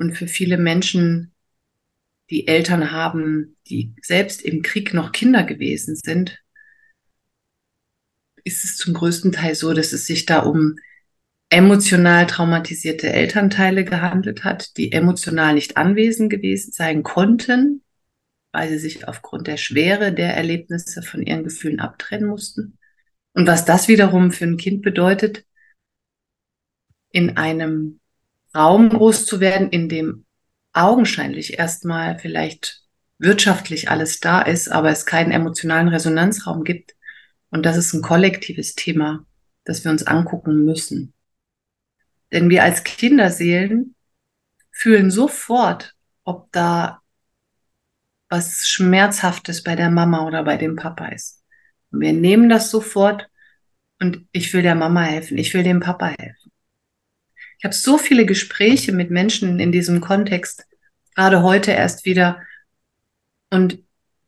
Und für viele Menschen, die Eltern haben, die selbst im Krieg noch Kinder gewesen sind, ist es zum größten Teil so, dass es sich da um emotional traumatisierte Elternteile gehandelt hat, die emotional nicht anwesend gewesen sein konnten, weil sie sich aufgrund der Schwere der Erlebnisse von ihren Gefühlen abtrennen mussten. Und was das wiederum für ein Kind bedeutet, in einem Raum groß zu werden, in dem augenscheinlich erstmal vielleicht wirtschaftlich alles da ist, aber es keinen emotionalen Resonanzraum gibt. Und das ist ein kollektives Thema, das wir uns angucken müssen. Denn wir als Kinderseelen fühlen sofort, ob da was Schmerzhaftes bei der Mama oder bei dem Papa ist. Und wir nehmen das sofort und ich will der Mama helfen, ich will dem Papa helfen. Ich habe so viele Gespräche mit Menschen in diesem Kontext, gerade heute erst wieder. Und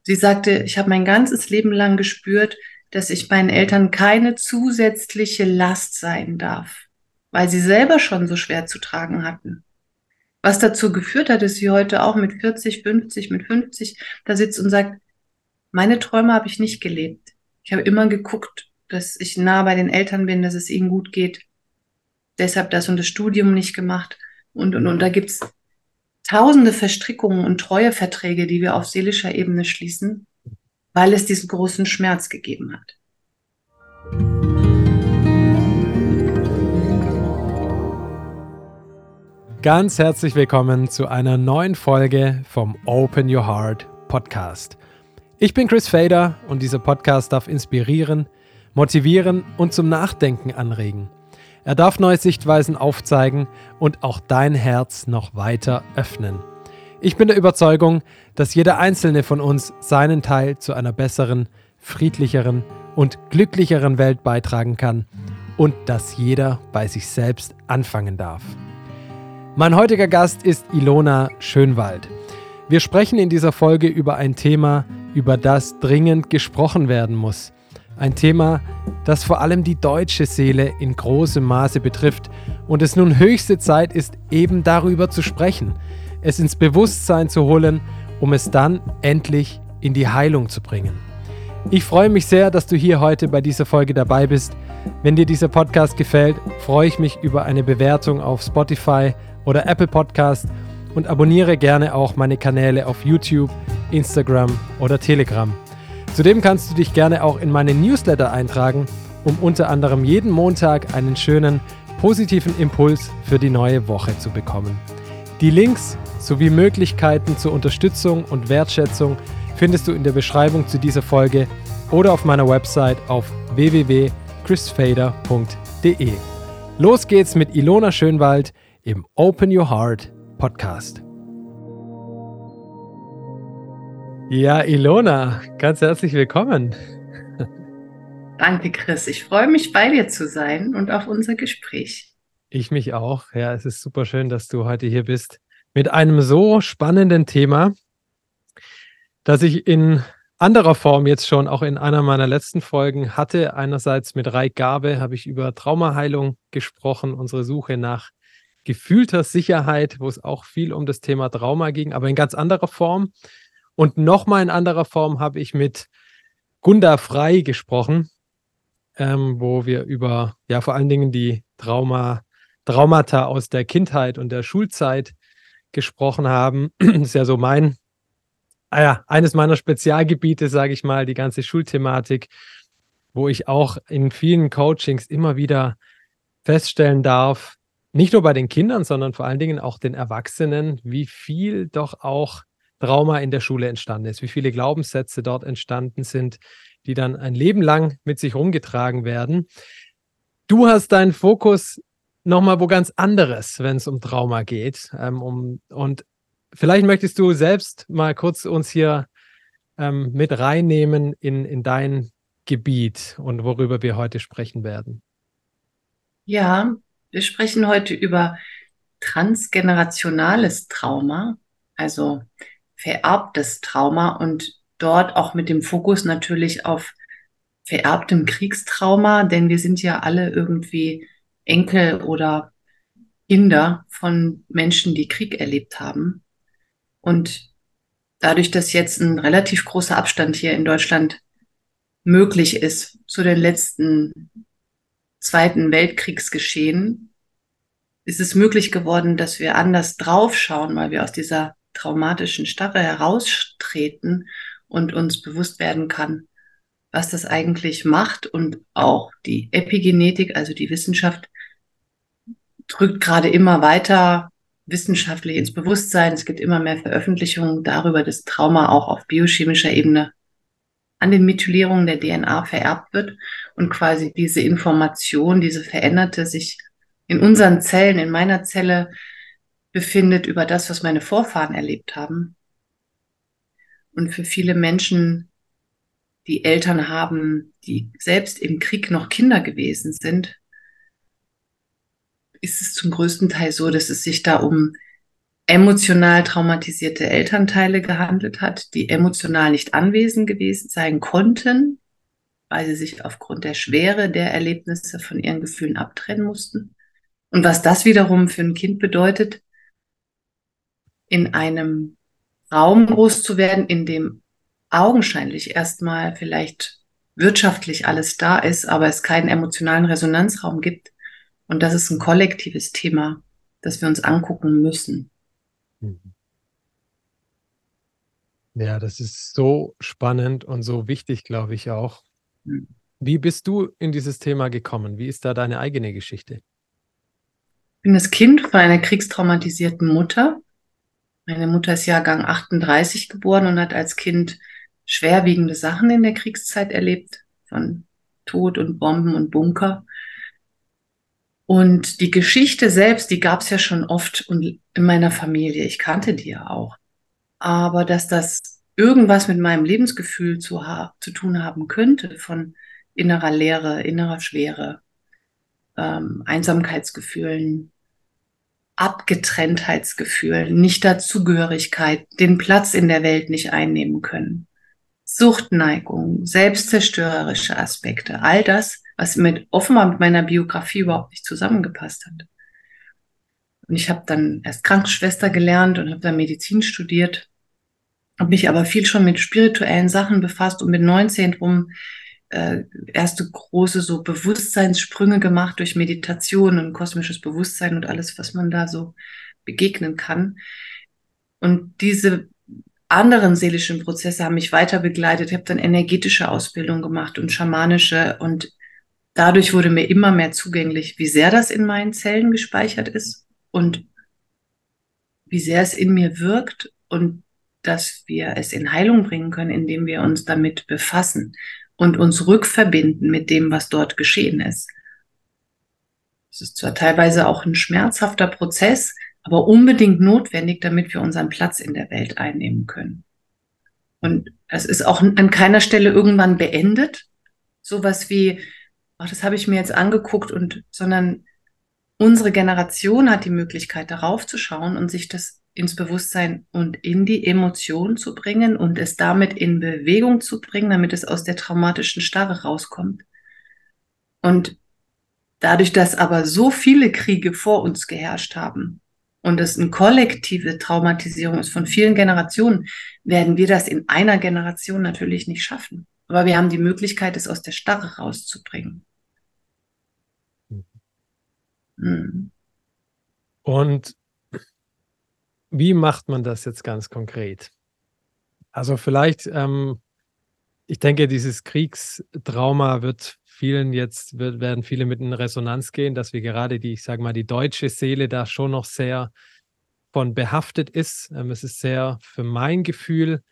sie sagte, ich habe mein ganzes Leben lang gespürt, dass ich meinen Eltern keine zusätzliche Last sein darf weil sie selber schon so schwer zu tragen hatten. Was dazu geführt hat, dass sie heute auch mit 40, 50, mit 50 da sitzt und sagt, meine Träume habe ich nicht gelebt. Ich habe immer geguckt, dass ich nah bei den Eltern bin, dass es ihnen gut geht. Deshalb das und das Studium nicht gemacht. Und, und, und da gibt's tausende Verstrickungen und Treueverträge, die wir auf seelischer Ebene schließen, weil es diesen großen Schmerz gegeben hat. Ganz herzlich willkommen zu einer neuen Folge vom Open Your Heart Podcast. Ich bin Chris Fader und dieser Podcast darf inspirieren, motivieren und zum Nachdenken anregen. Er darf neue Sichtweisen aufzeigen und auch dein Herz noch weiter öffnen. Ich bin der Überzeugung, dass jeder einzelne von uns seinen Teil zu einer besseren, friedlicheren und glücklicheren Welt beitragen kann und dass jeder bei sich selbst anfangen darf. Mein heutiger Gast ist Ilona Schönwald. Wir sprechen in dieser Folge über ein Thema, über das dringend gesprochen werden muss. Ein Thema, das vor allem die deutsche Seele in großem Maße betrifft und es nun höchste Zeit ist, eben darüber zu sprechen, es ins Bewusstsein zu holen, um es dann endlich in die Heilung zu bringen. Ich freue mich sehr, dass du hier heute bei dieser Folge dabei bist. Wenn dir dieser Podcast gefällt, freue ich mich über eine Bewertung auf Spotify oder Apple Podcast und abonniere gerne auch meine Kanäle auf YouTube, Instagram oder Telegram. Zudem kannst du dich gerne auch in meine Newsletter eintragen, um unter anderem jeden Montag einen schönen positiven Impuls für die neue Woche zu bekommen. Die Links sowie Möglichkeiten zur Unterstützung und Wertschätzung findest du in der Beschreibung zu dieser Folge oder auf meiner Website auf www.chrisfader.de. Los geht's mit Ilona Schönwald im Open Your Heart Podcast. Ja, Ilona, ganz herzlich willkommen. Danke, Chris. Ich freue mich, bei dir zu sein und auf unser Gespräch. Ich mich auch. Ja, es ist super schön, dass du heute hier bist mit einem so spannenden Thema, das ich in anderer Form jetzt schon auch in einer meiner letzten Folgen hatte. Einerseits mit Reik Gabe habe ich über Traumaheilung gesprochen, unsere Suche nach gefühlter Sicherheit, wo es auch viel um das Thema Trauma ging, aber in ganz anderer Form. Und nochmal in anderer Form habe ich mit Gunda Frei gesprochen, ähm, wo wir über ja vor allen Dingen die Trauma, Traumata aus der Kindheit und der Schulzeit gesprochen haben. Ist ja so mein, ah ja, eines meiner Spezialgebiete, sage ich mal, die ganze Schulthematik, wo ich auch in vielen Coachings immer wieder feststellen darf, nicht nur bei den Kindern, sondern vor allen Dingen auch den Erwachsenen, wie viel doch auch Trauma in der Schule entstanden ist, wie viele Glaubenssätze dort entstanden sind, die dann ein Leben lang mit sich rumgetragen werden. Du hast deinen Fokus nochmal wo ganz anderes, wenn es um Trauma geht. Ähm, um, und vielleicht möchtest du selbst mal kurz uns hier ähm, mit reinnehmen in, in dein Gebiet und worüber wir heute sprechen werden. Ja, wir sprechen heute über transgenerationales Trauma, also vererbtes Trauma und dort auch mit dem Fokus natürlich auf vererbtem Kriegstrauma, denn wir sind ja alle irgendwie Enkel oder Kinder von Menschen, die Krieg erlebt haben. Und dadurch, dass jetzt ein relativ großer Abstand hier in Deutschland möglich ist zu den letzten Zweiten Weltkriegsgeschehen, ist es möglich geworden, dass wir anders draufschauen, weil wir aus dieser traumatischen Starre heraustreten und uns bewusst werden kann, was das eigentlich macht und auch die Epigenetik, also die Wissenschaft, drückt gerade immer weiter wissenschaftlich ins Bewusstsein. Es gibt immer mehr Veröffentlichungen darüber, dass Trauma auch auf biochemischer Ebene an den Methylierungen der DNA vererbt wird und quasi diese Information, diese veränderte sich in unseren Zellen, in meiner Zelle befindet über das, was meine Vorfahren erlebt haben. Und für viele Menschen, die Eltern haben, die selbst im Krieg noch Kinder gewesen sind, ist es zum größten Teil so, dass es sich da um emotional traumatisierte Elternteile gehandelt hat, die emotional nicht anwesend gewesen sein konnten, weil sie sich aufgrund der Schwere der Erlebnisse von ihren Gefühlen abtrennen mussten. Und was das wiederum für ein Kind bedeutet, in einem Raum groß zu werden, in dem augenscheinlich erstmal vielleicht wirtschaftlich alles da ist, aber es keinen emotionalen Resonanzraum gibt. Und das ist ein kollektives Thema, das wir uns angucken müssen. Mhm. Ja, das ist so spannend und so wichtig, glaube ich auch. Mhm. Wie bist du in dieses Thema gekommen? Wie ist da deine eigene Geschichte? Ich bin das Kind von einer kriegstraumatisierten Mutter. Meine Mutter ist Jahrgang 38 geboren und hat als Kind schwerwiegende Sachen in der Kriegszeit erlebt, von Tod und Bomben und Bunker. Und die Geschichte selbst, die gab es ja schon oft in meiner Familie. Ich kannte die ja auch. Aber dass das irgendwas mit meinem Lebensgefühl zu, zu tun haben könnte, von innerer Leere, innerer Schwere, ähm, Einsamkeitsgefühlen, Abgetrenntheitsgefühlen, Nicht-Dazugehörigkeit, den Platz in der Welt nicht einnehmen können, Suchtneigung, selbstzerstörerische Aspekte, all das was mit offenbar mit meiner Biografie überhaupt nicht zusammengepasst hat. Und ich habe dann erst Krankenschwester gelernt und habe dann Medizin studiert, habe mich aber viel schon mit spirituellen Sachen befasst und mit 19 rum äh, erste große so Bewusstseinssprünge gemacht durch Meditation und kosmisches Bewusstsein und alles, was man da so begegnen kann. Und diese anderen seelischen Prozesse haben mich weiter begleitet. Ich habe dann energetische Ausbildung gemacht und schamanische und dadurch wurde mir immer mehr zugänglich, wie sehr das in meinen Zellen gespeichert ist und wie sehr es in mir wirkt und dass wir es in Heilung bringen können, indem wir uns damit befassen und uns rückverbinden mit dem, was dort geschehen ist. Es ist zwar teilweise auch ein schmerzhafter Prozess, aber unbedingt notwendig, damit wir unseren Platz in der Welt einnehmen können. Und es ist auch an keiner Stelle irgendwann beendet. Sowas wie, ach, das habe ich mir jetzt angeguckt und, sondern unsere Generation hat die Möglichkeit, darauf zu schauen und sich das ins Bewusstsein und in die Emotion zu bringen und es damit in Bewegung zu bringen, damit es aus der traumatischen Starre rauskommt. Und dadurch, dass aber so viele Kriege vor uns geherrscht haben und es eine kollektive Traumatisierung ist von vielen Generationen, werden wir das in einer Generation natürlich nicht schaffen. Aber wir haben die Möglichkeit, es aus der Starre rauszubringen. Mhm. Und wie macht man das jetzt ganz konkret? Also vielleicht, ähm, ich denke, dieses Kriegstrauma wird vielen jetzt, wird, werden viele mit in Resonanz gehen, dass wir gerade die, ich sage mal, die deutsche Seele da schon noch sehr von behaftet ist. Ähm, es ist sehr, für mein Gefühl,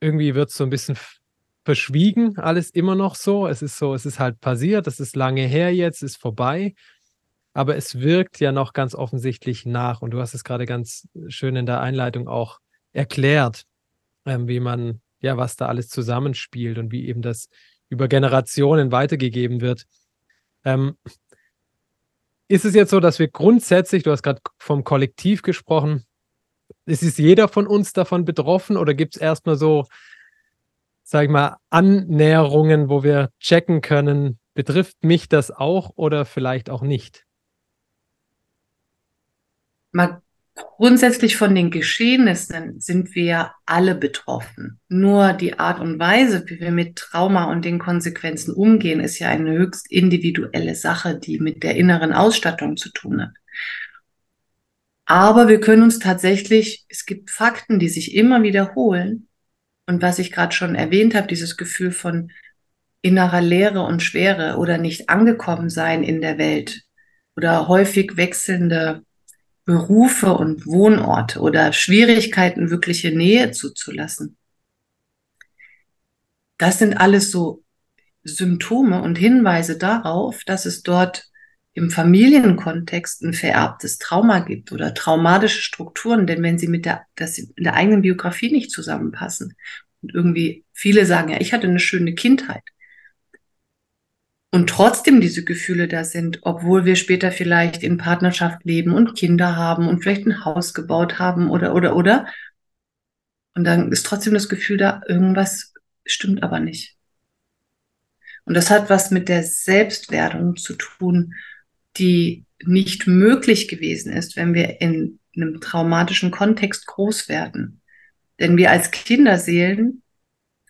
irgendwie wird es so ein bisschen verschwiegen, alles immer noch so. Es ist so, es ist halt passiert, es ist lange her jetzt, ist vorbei aber es wirkt ja noch ganz offensichtlich nach. Und du hast es gerade ganz schön in der Einleitung auch erklärt, ähm, wie man, ja, was da alles zusammenspielt und wie eben das über Generationen weitergegeben wird. Ähm, ist es jetzt so, dass wir grundsätzlich, du hast gerade vom Kollektiv gesprochen, ist es jeder von uns davon betroffen oder gibt es erstmal so, sag ich mal, Annäherungen, wo wir checken können, betrifft mich das auch oder vielleicht auch nicht? Mal grundsätzlich von den Geschehnissen sind wir alle betroffen. Nur die Art und Weise, wie wir mit Trauma und den Konsequenzen umgehen, ist ja eine höchst individuelle Sache, die mit der inneren Ausstattung zu tun hat. Aber wir können uns tatsächlich, es gibt Fakten, die sich immer wiederholen. Und was ich gerade schon erwähnt habe, dieses Gefühl von innerer Leere und Schwere oder nicht angekommen sein in der Welt oder häufig wechselnde Berufe und Wohnorte oder Schwierigkeiten, wirkliche Nähe zuzulassen. Das sind alles so Symptome und Hinweise darauf, dass es dort im Familienkontext ein vererbtes Trauma gibt oder traumatische Strukturen, denn wenn sie mit der, das in der eigenen Biografie nicht zusammenpassen und irgendwie viele sagen, ja, ich hatte eine schöne Kindheit, und trotzdem diese Gefühle da sind, obwohl wir später vielleicht in Partnerschaft leben und Kinder haben und vielleicht ein Haus gebaut haben oder, oder, oder. Und dann ist trotzdem das Gefühl da, irgendwas stimmt aber nicht. Und das hat was mit der Selbstwerdung zu tun, die nicht möglich gewesen ist, wenn wir in einem traumatischen Kontext groß werden. Denn wir als Kinderseelen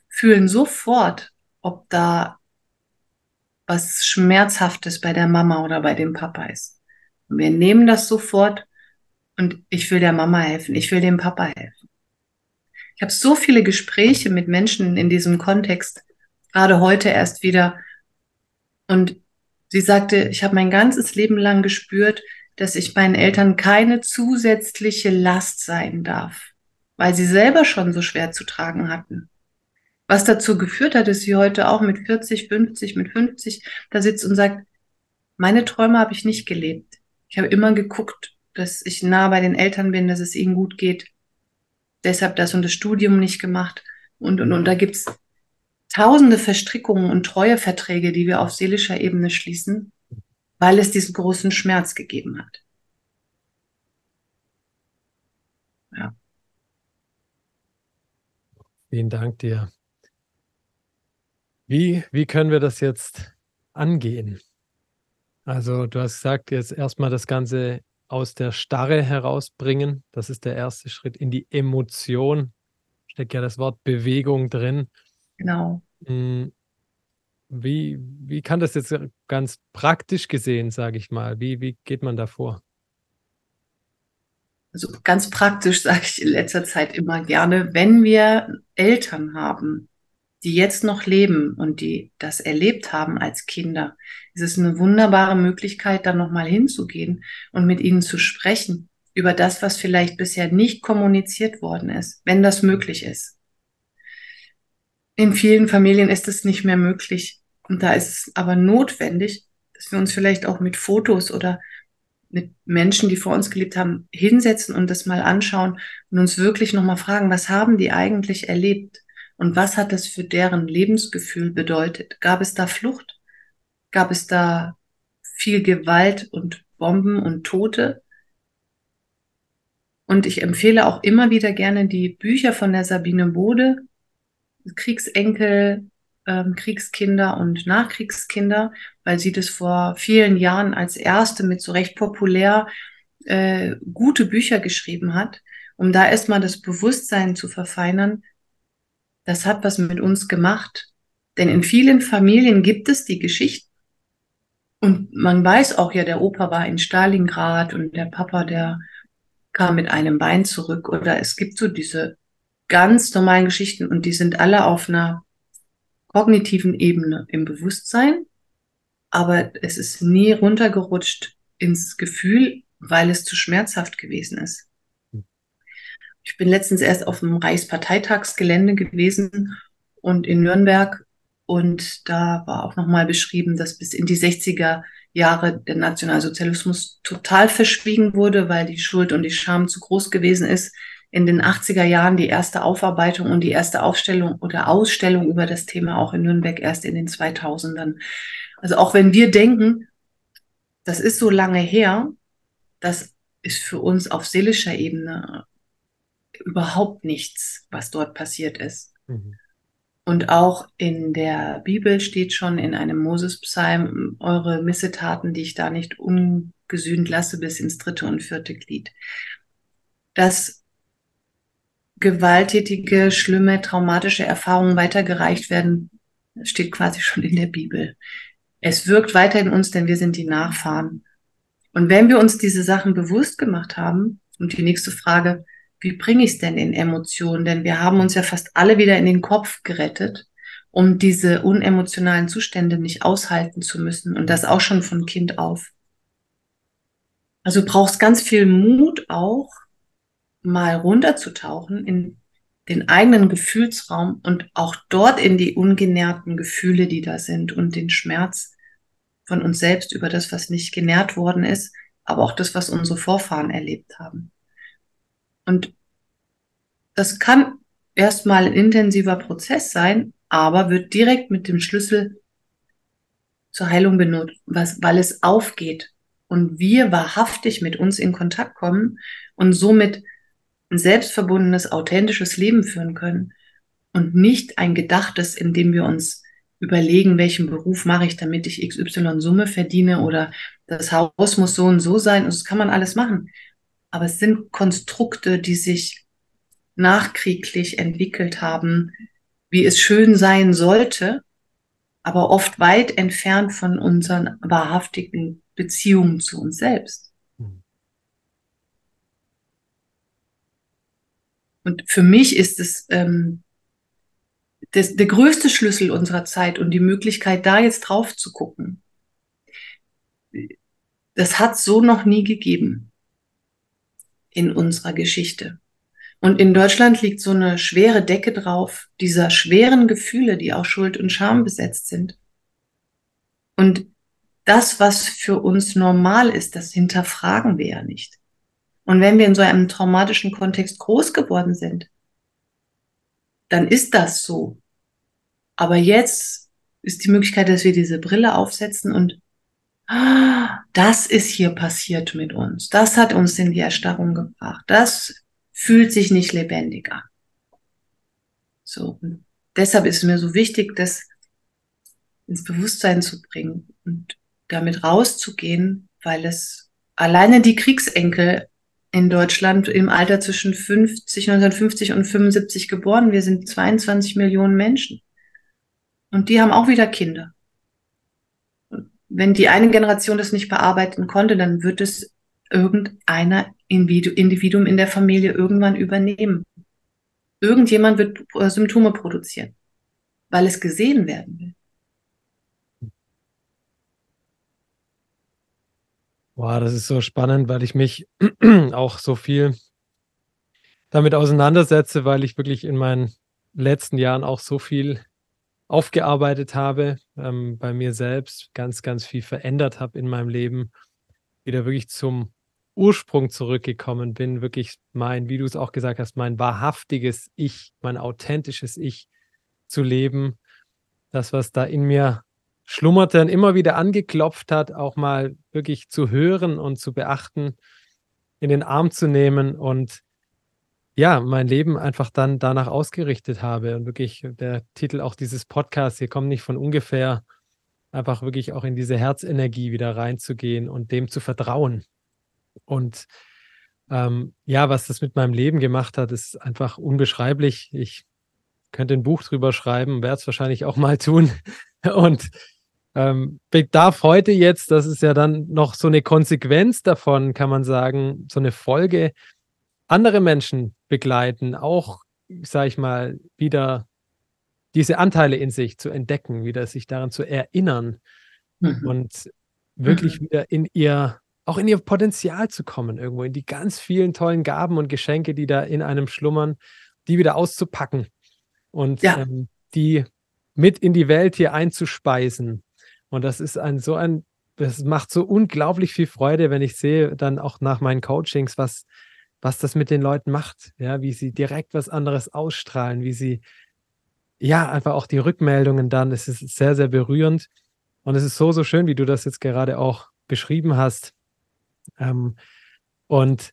fühlen sofort, ob da was Schmerzhaftes bei der Mama oder bei dem Papa ist. Und wir nehmen das sofort und ich will der Mama helfen, ich will dem Papa helfen. Ich habe so viele Gespräche mit Menschen in diesem Kontext, gerade heute erst wieder. Und sie sagte, ich habe mein ganzes Leben lang gespürt, dass ich meinen Eltern keine zusätzliche Last sein darf, weil sie selber schon so schwer zu tragen hatten. Was dazu geführt hat, dass sie heute auch mit 40, 50, mit 50 da sitzt und sagt, meine Träume habe ich nicht gelebt. Ich habe immer geguckt, dass ich nah bei den Eltern bin, dass es ihnen gut geht. Deshalb das und das Studium nicht gemacht. Und, und, und da gibt's tausende Verstrickungen und Treueverträge, die wir auf seelischer Ebene schließen, weil es diesen großen Schmerz gegeben hat. Ja. Vielen Dank dir. Wie, wie können wir das jetzt angehen? Also, du hast gesagt, jetzt erstmal das Ganze aus der Starre herausbringen. Das ist der erste Schritt in die Emotion. Steckt ja das Wort Bewegung drin. Genau. Hm, wie, wie kann das jetzt ganz praktisch gesehen, sage ich mal, wie, wie geht man da vor? Also ganz praktisch sage ich in letzter Zeit immer gerne, wenn wir Eltern haben, die jetzt noch leben und die das erlebt haben als Kinder, ist es eine wunderbare Möglichkeit, da nochmal hinzugehen und mit ihnen zu sprechen über das, was vielleicht bisher nicht kommuniziert worden ist, wenn das möglich ist. In vielen Familien ist es nicht mehr möglich und da ist es aber notwendig, dass wir uns vielleicht auch mit Fotos oder mit Menschen, die vor uns gelebt haben, hinsetzen und das mal anschauen und uns wirklich nochmal fragen, was haben die eigentlich erlebt? Und was hat das für deren Lebensgefühl bedeutet? Gab es da Flucht? Gab es da viel Gewalt und Bomben und Tote? Und ich empfehle auch immer wieder gerne die Bücher von der Sabine Bode, Kriegsenkel, ähm, Kriegskinder und Nachkriegskinder, weil sie das vor vielen Jahren als erste mit so recht populär äh, gute Bücher geschrieben hat, um da erstmal das Bewusstsein zu verfeinern, das hat was mit uns gemacht. Denn in vielen Familien gibt es die Geschichten. Und man weiß auch ja, der Opa war in Stalingrad und der Papa, der kam mit einem Bein zurück. Oder es gibt so diese ganz normalen Geschichten und die sind alle auf einer kognitiven Ebene im Bewusstsein. Aber es ist nie runtergerutscht ins Gefühl, weil es zu schmerzhaft gewesen ist. Ich bin letztens erst auf dem Reichsparteitagsgelände gewesen und in Nürnberg und da war auch nochmal beschrieben, dass bis in die 60er Jahre der Nationalsozialismus total verschwiegen wurde, weil die Schuld und die Scham zu groß gewesen ist. In den 80er Jahren die erste Aufarbeitung und die erste Aufstellung oder Ausstellung über das Thema auch in Nürnberg erst in den 2000ern. Also auch wenn wir denken, das ist so lange her, das ist für uns auf seelischer Ebene überhaupt nichts, was dort passiert ist. Mhm. Und auch in der Bibel steht schon in einem Moses-Psalm, eure Missetaten, die ich da nicht un gesühnt lasse bis ins dritte und vierte Glied. Dass gewalttätige, schlimme, traumatische Erfahrungen weitergereicht werden, steht quasi schon in der Bibel. Es wirkt weiter in uns, denn wir sind die Nachfahren. Und wenn wir uns diese Sachen bewusst gemacht haben, und die nächste Frage, wie bringe ich es denn in Emotionen? Denn wir haben uns ja fast alle wieder in den Kopf gerettet, um diese unemotionalen Zustände nicht aushalten zu müssen. Und das auch schon von Kind auf. Also brauchst ganz viel Mut auch, mal runterzutauchen in den eigenen Gefühlsraum und auch dort in die ungenährten Gefühle, die da sind und den Schmerz von uns selbst über das, was nicht genährt worden ist, aber auch das, was unsere Vorfahren erlebt haben. Und das kann erstmal ein intensiver Prozess sein, aber wird direkt mit dem Schlüssel zur Heilung benutzt, weil es aufgeht und wir wahrhaftig mit uns in Kontakt kommen und somit ein selbstverbundenes, authentisches Leben führen können und nicht ein gedachtes, in dem wir uns überlegen, welchen Beruf mache ich, damit ich XY Summe verdiene oder das Haus muss so und so sein. das kann man alles machen. Aber es sind Konstrukte, die sich nachkrieglich entwickelt haben, wie es schön sein sollte, aber oft weit entfernt von unseren wahrhaftigen Beziehungen zu uns selbst. Mhm. Und für mich ist es ähm, das, der größte Schlüssel unserer Zeit und die Möglichkeit, da jetzt drauf zu gucken. Das hat so noch nie gegeben in unserer Geschichte. Und in Deutschland liegt so eine schwere Decke drauf, dieser schweren Gefühle, die auch Schuld und Scham besetzt sind. Und das, was für uns normal ist, das hinterfragen wir ja nicht. Und wenn wir in so einem traumatischen Kontext groß geworden sind, dann ist das so. Aber jetzt ist die Möglichkeit, dass wir diese Brille aufsetzen und das ist hier passiert mit uns. Das hat uns in die Erstarrung gebracht. Das fühlt sich nicht lebendig an. So. Und deshalb ist es mir so wichtig, das ins Bewusstsein zu bringen und damit rauszugehen, weil es alleine die Kriegsenkel in Deutschland im Alter zwischen 50, 1950 und 75 geboren. Wir sind 22 Millionen Menschen. Und die haben auch wieder Kinder. Wenn die eine Generation das nicht bearbeiten konnte, dann wird es irgendeiner Individuum in der Familie irgendwann übernehmen. Irgendjemand wird äh, Symptome produzieren, weil es gesehen werden will. Wow, das ist so spannend, weil ich mich auch so viel damit auseinandersetze, weil ich wirklich in meinen letzten Jahren auch so viel aufgearbeitet habe, ähm, bei mir selbst ganz, ganz viel verändert habe in meinem Leben, wieder wirklich zum Ursprung zurückgekommen bin, wirklich mein, wie du es auch gesagt hast, mein wahrhaftiges Ich, mein authentisches Ich zu leben. Das, was da in mir schlummerte und immer wieder angeklopft hat, auch mal wirklich zu hören und zu beachten, in den Arm zu nehmen und ja, mein Leben einfach dann danach ausgerichtet habe. Und wirklich der Titel auch dieses Podcasts, hier kommt nicht von ungefähr, einfach wirklich auch in diese Herzenergie wieder reinzugehen und dem zu vertrauen. Und ähm, ja, was das mit meinem Leben gemacht hat, ist einfach unbeschreiblich. Ich könnte ein Buch drüber schreiben, werde es wahrscheinlich auch mal tun. Und ähm, bedarf heute jetzt, das ist ja dann noch so eine Konsequenz davon, kann man sagen, so eine Folge, andere Menschen begleiten, auch, sag ich mal, wieder diese Anteile in sich zu entdecken, wieder sich daran zu erinnern mhm. und wirklich mhm. wieder in ihr, auch in ihr Potenzial zu kommen, irgendwo in die ganz vielen tollen Gaben und Geschenke, die da in einem schlummern, die wieder auszupacken und ja. ähm, die mit in die Welt hier einzuspeisen und das ist ein so ein, das macht so unglaublich viel Freude, wenn ich sehe, dann auch nach meinen Coachings, was, was das mit den Leuten macht, ja, wie sie direkt was anderes ausstrahlen, wie sie, ja, einfach auch die Rückmeldungen dann, es ist sehr, sehr berührend. Und es ist so, so schön, wie du das jetzt gerade auch beschrieben hast. Ähm, und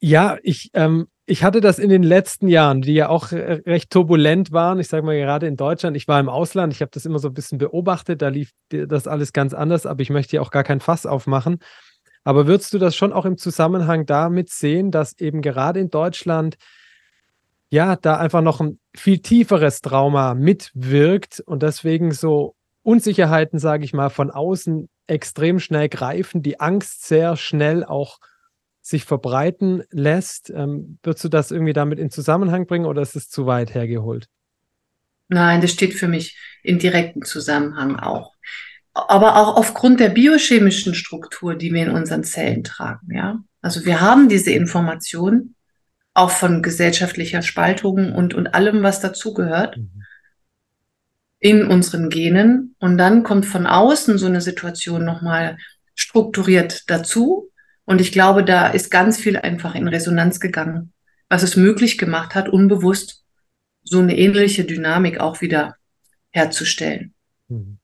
ja, ich ähm, ich hatte das in den letzten Jahren, die ja auch recht turbulent waren. Ich sage mal gerade in Deutschland. Ich war im Ausland. Ich habe das immer so ein bisschen beobachtet. Da lief das alles ganz anders. Aber ich möchte hier auch gar kein Fass aufmachen. Aber würdest du das schon auch im Zusammenhang damit sehen, dass eben gerade in Deutschland ja da einfach noch ein viel tieferes Trauma mitwirkt und deswegen so Unsicherheiten, sage ich mal, von außen extrem schnell greifen, die Angst sehr schnell auch sich verbreiten lässt. Ähm, würdest du das irgendwie damit in Zusammenhang bringen oder ist es zu weit hergeholt? Nein, das steht für mich in direktem Zusammenhang auch. Aber auch aufgrund der biochemischen Struktur, die wir in unseren Zellen tragen, ja. Also wir haben diese Information auch von gesellschaftlicher Spaltung und, und allem, was dazugehört. Mhm in unseren Genen und dann kommt von außen so eine Situation nochmal strukturiert dazu und ich glaube, da ist ganz viel einfach in Resonanz gegangen, was es möglich gemacht hat, unbewusst so eine ähnliche Dynamik auch wieder herzustellen. Mhm.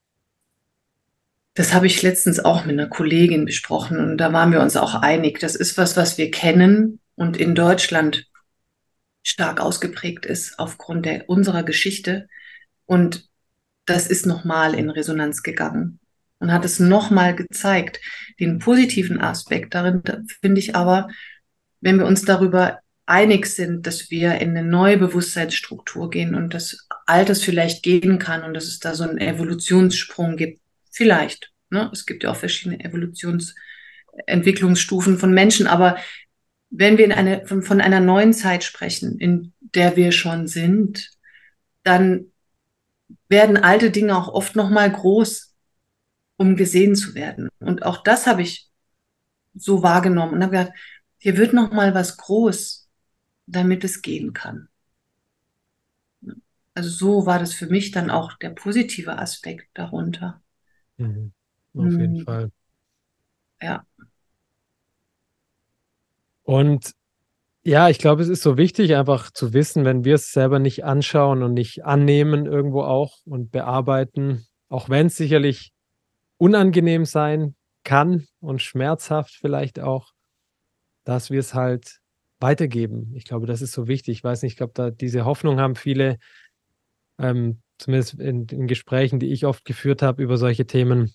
Das habe ich letztens auch mit einer Kollegin besprochen und da waren wir uns auch einig. Das ist was, was wir kennen und in Deutschland stark ausgeprägt ist aufgrund der, unserer Geschichte. Und das ist nochmal in Resonanz gegangen und hat es nochmal gezeigt. Den positiven Aspekt darin finde ich aber, wenn wir uns darüber einig sind, dass wir in eine neue Bewusstseinsstruktur gehen und dass Altes vielleicht gehen kann und dass es da so einen Evolutionssprung gibt. Vielleicht. Ne? Es gibt ja auch verschiedene Evolutionsentwicklungsstufen von Menschen, aber wenn wir in eine, von, von einer neuen Zeit sprechen, in der wir schon sind, dann werden alte Dinge auch oft noch mal groß um gesehen zu werden. Und auch das habe ich so wahrgenommen und habe gedacht, hier wird noch mal was groß, damit es gehen kann. Also so war das für mich dann auch der positive Aspekt darunter. Mhm. Auf jeden mhm. Fall. Ja. Und ja, ich glaube, es ist so wichtig, einfach zu wissen, wenn wir es selber nicht anschauen und nicht annehmen irgendwo auch und bearbeiten, auch wenn es sicherlich unangenehm sein kann und schmerzhaft vielleicht auch, dass wir es halt weitergeben. Ich glaube, das ist so wichtig. Ich weiß nicht, ich glaube, da diese Hoffnung haben viele, ähm, zumindest in, in Gesprächen, die ich oft geführt habe über solche Themen,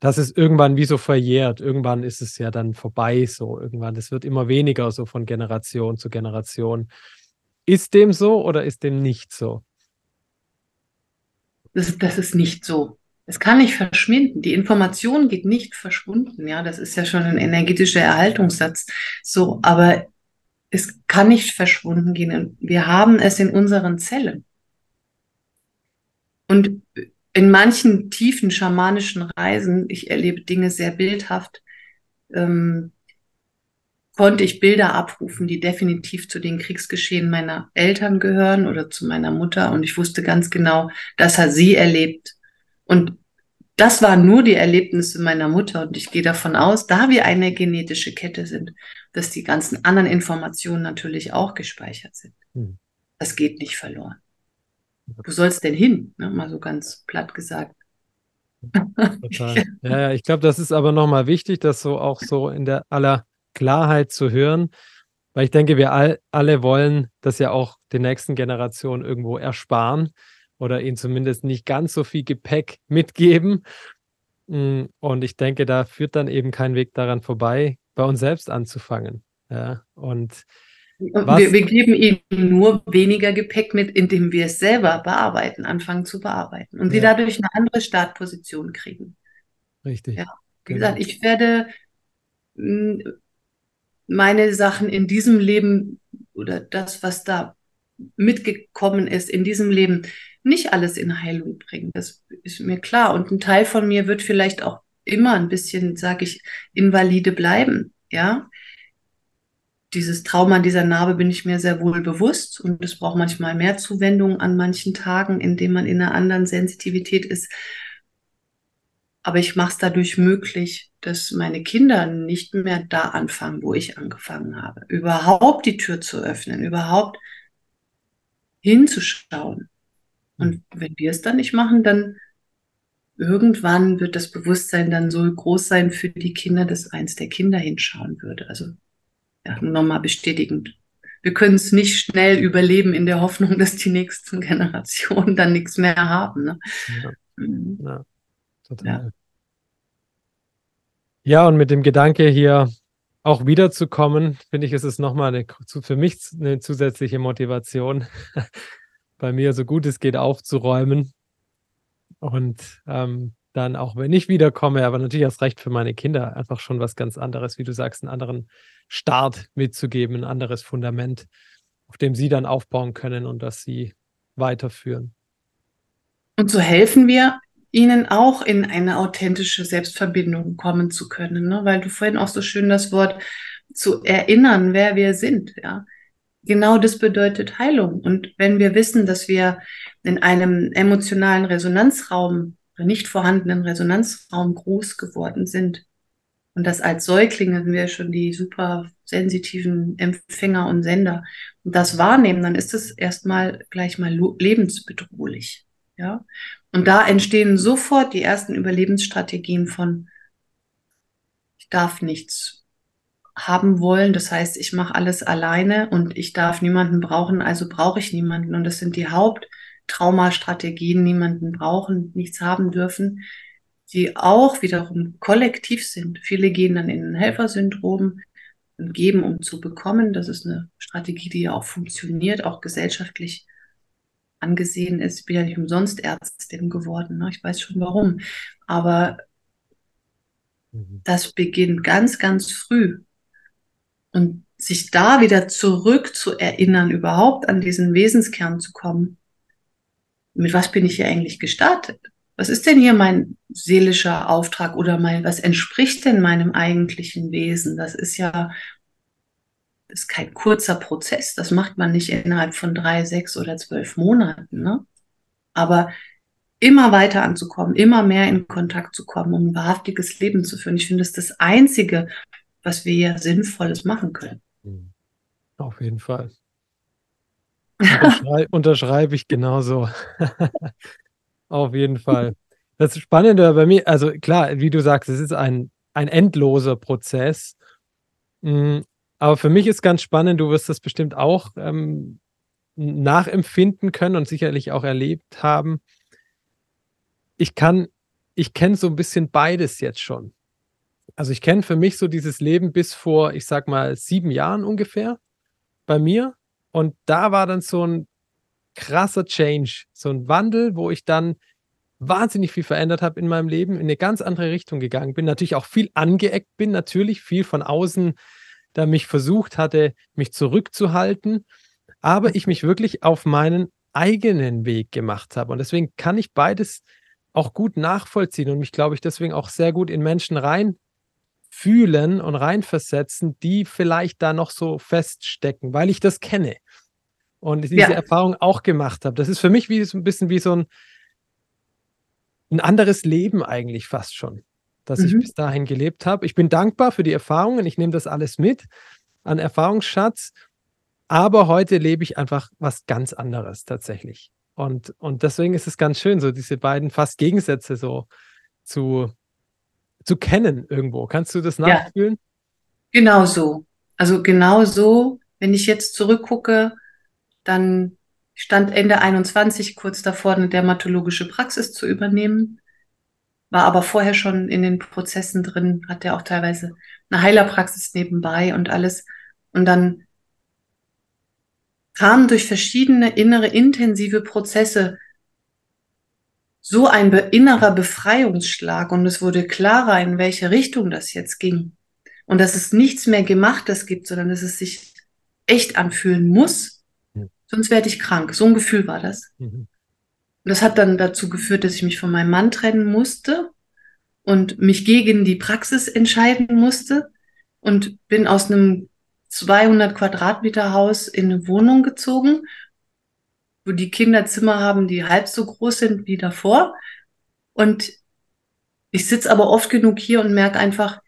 dass es irgendwann wie so verjährt. Irgendwann ist es ja dann vorbei, so irgendwann. Es wird immer weniger so von Generation zu Generation. Ist dem so oder ist dem nicht so? Das, das ist nicht so. Es kann nicht verschwinden. Die Information geht nicht verschwunden. Ja, das ist ja schon ein energetischer Erhaltungssatz. So, aber es kann nicht verschwunden gehen. Wir haben es in unseren Zellen. Und in manchen tiefen schamanischen Reisen, ich erlebe Dinge sehr bildhaft, ähm, konnte ich Bilder abrufen, die definitiv zu den Kriegsgeschehen meiner Eltern gehören oder zu meiner Mutter. Und ich wusste ganz genau, das hat sie erlebt. Und das waren nur die Erlebnisse meiner Mutter und ich gehe davon aus, da wir eine genetische Kette sind, dass die ganzen anderen Informationen natürlich auch gespeichert sind. Hm. Das geht nicht verloren. Wo soll es denn hin? Ne? Mal so ganz platt gesagt. Total. Ja, ja, ich glaube, das ist aber nochmal wichtig, das so auch so in der aller Klarheit zu hören, weil ich denke, wir all, alle wollen das ja auch den nächsten Generationen irgendwo ersparen oder ihnen zumindest nicht ganz so viel Gepäck mitgeben. Mm, und ich denke, da führt dann eben kein Weg daran vorbei, bei uns selbst anzufangen. Ja, und wir, wir, geben ihnen nur weniger Gepäck mit, indem wir es selber bearbeiten, anfangen zu bearbeiten und ja. sie dadurch eine andere Startposition kriegen. Richtig. Ja. Wie genau. gesagt, ich werde mm, meine Sachen in diesem Leben oder das, was da mitgekommen ist in diesem Leben, nicht alles in Heilung bringen. Das ist mir klar. Und ein Teil von mir wird vielleicht auch immer ein bisschen, sage ich, invalide bleiben. Ja, dieses Trauma dieser Narbe bin ich mir sehr wohl bewusst und es braucht manchmal mehr Zuwendung an manchen Tagen, indem man in einer anderen Sensitivität ist. Aber ich mache es dadurch möglich, dass meine Kinder nicht mehr da anfangen, wo ich angefangen habe. Überhaupt die Tür zu öffnen, überhaupt hinzuschauen. Und wenn wir es dann nicht machen, dann irgendwann wird das Bewusstsein dann so groß sein für die Kinder, dass eins der Kinder hinschauen würde. Also nochmal bestätigend wir können es nicht schnell überleben in der Hoffnung, dass die nächsten Generationen dann nichts mehr haben. Ne? Ja. Mhm. ja. total. Ja. ja, und mit dem Gedanke hier auch wiederzukommen, finde ich, ist es nochmal eine, für mich eine zusätzliche Motivation, bei mir so gut es geht aufzuräumen und ähm, dann auch, wenn ich wiederkomme, aber natürlich erst recht für meine Kinder, einfach schon was ganz anderes, wie du sagst, einen anderen Start mitzugeben, ein anderes Fundament, auf dem sie dann aufbauen können und das sie weiterführen. Und so helfen wir ihnen auch in eine authentische Selbstverbindung kommen zu können, ne? weil du vorhin auch so schön das Wort zu erinnern, wer wir sind, ja. Genau das bedeutet Heilung. Und wenn wir wissen, dass wir in einem emotionalen Resonanzraum, nicht vorhandenen Resonanzraum groß geworden sind und dass als Säuglinge wir schon die super sensitiven Empfänger und Sender und das wahrnehmen, dann ist es erstmal gleich mal lebensbedrohlich. Ja. Und da entstehen sofort die ersten Überlebensstrategien von, ich darf nichts haben wollen. Das heißt, ich mache alles alleine und ich darf niemanden brauchen, also brauche ich niemanden. Und das sind die Haupttraumastrategien, niemanden brauchen, nichts haben dürfen, die auch wiederum kollektiv sind. Viele gehen dann in ein Helfersyndrom und geben, um zu bekommen. Das ist eine Strategie, die ja auch funktioniert, auch gesellschaftlich angesehen ist. Ich bin ja nicht umsonst Ärztin geworden. Ne? Ich weiß schon warum. Aber mhm. das beginnt ganz, ganz früh. Und sich da wieder zurück zu erinnern, überhaupt an diesen Wesenskern zu kommen. Mit was bin ich hier eigentlich gestartet? Was ist denn hier mein seelischer Auftrag oder mein, was entspricht denn meinem eigentlichen Wesen? Das ist ja ist kein kurzer Prozess. Das macht man nicht innerhalb von drei, sechs oder zwölf Monaten. Ne? Aber immer weiter anzukommen, immer mehr in Kontakt zu kommen, um ein wahrhaftiges Leben zu führen. Ich finde, das ist das Einzige, was wir Sinnvolles machen können. Hm. Auf jeden Fall. Unterschrei unterschreibe ich genauso. Auf jeden Fall. Das Spannende bei mir, also klar, wie du sagst, es ist ein, ein endloser Prozess. Hm, aber für mich ist ganz spannend, du wirst das bestimmt auch ähm, nachempfinden können und sicherlich auch erlebt haben. Ich kann, ich kenne so ein bisschen beides jetzt schon. Also ich kenne für mich so dieses Leben bis vor, ich sag mal, sieben Jahren ungefähr bei mir. Und da war dann so ein krasser Change, so ein Wandel, wo ich dann wahnsinnig viel verändert habe in meinem Leben, in eine ganz andere Richtung gegangen bin, natürlich auch viel angeeckt bin, natürlich viel von außen da mich versucht hatte, mich zurückzuhalten, aber ich mich wirklich auf meinen eigenen Weg gemacht habe. Und deswegen kann ich beides auch gut nachvollziehen und mich, glaube ich, deswegen auch sehr gut in Menschen rein fühlen und reinversetzen, die vielleicht da noch so feststecken, weil ich das kenne und diese ja. Erfahrung auch gemacht habe. Das ist für mich wie so ein bisschen wie so ein, ein anderes Leben eigentlich fast schon dass mhm. ich bis dahin gelebt habe. Ich bin dankbar für die Erfahrungen. Ich nehme das alles mit an Erfahrungsschatz. Aber heute lebe ich einfach was ganz anderes tatsächlich. Und, und deswegen ist es ganz schön, so diese beiden fast Gegensätze so zu, zu kennen irgendwo. Kannst du das nachfühlen? Ja, genau so. Also genau so, wenn ich jetzt zurückgucke, dann stand Ende 21 kurz davor, eine dermatologische Praxis zu übernehmen war aber vorher schon in den Prozessen drin, hat er auch teilweise eine Heilerpraxis nebenbei und alles. Und dann kam durch verschiedene innere intensive Prozesse so ein innerer Befreiungsschlag und es wurde klarer, in welche Richtung das jetzt ging. Und dass es nichts mehr Gemachtes gibt, sondern dass es sich echt anfühlen muss, mhm. sonst werde ich krank. So ein Gefühl war das. Mhm. Und das hat dann dazu geführt, dass ich mich von meinem Mann trennen musste und mich gegen die Praxis entscheiden musste und bin aus einem 200 Quadratmeter Haus in eine Wohnung gezogen, wo die Kinder Zimmer haben, die halb so groß sind wie davor. Und ich sitze aber oft genug hier und merke einfach,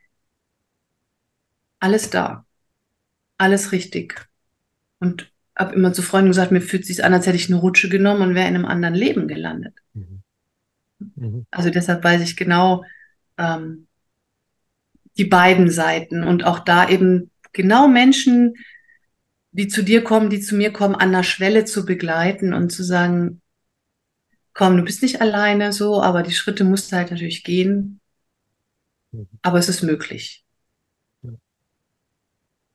alles da, alles richtig. Und habe immer zu Freunden gesagt, mir fühlt es sich an, als hätte ich eine Rutsche genommen und wäre in einem anderen Leben gelandet. Mhm. Mhm. Also deshalb weiß ich genau ähm, die beiden Seiten und auch da eben genau Menschen die zu dir kommen, die zu mir kommen, an der Schwelle zu begleiten und zu sagen, komm, du bist nicht alleine so, aber die Schritte musst du halt natürlich gehen. Mhm. Aber es ist möglich.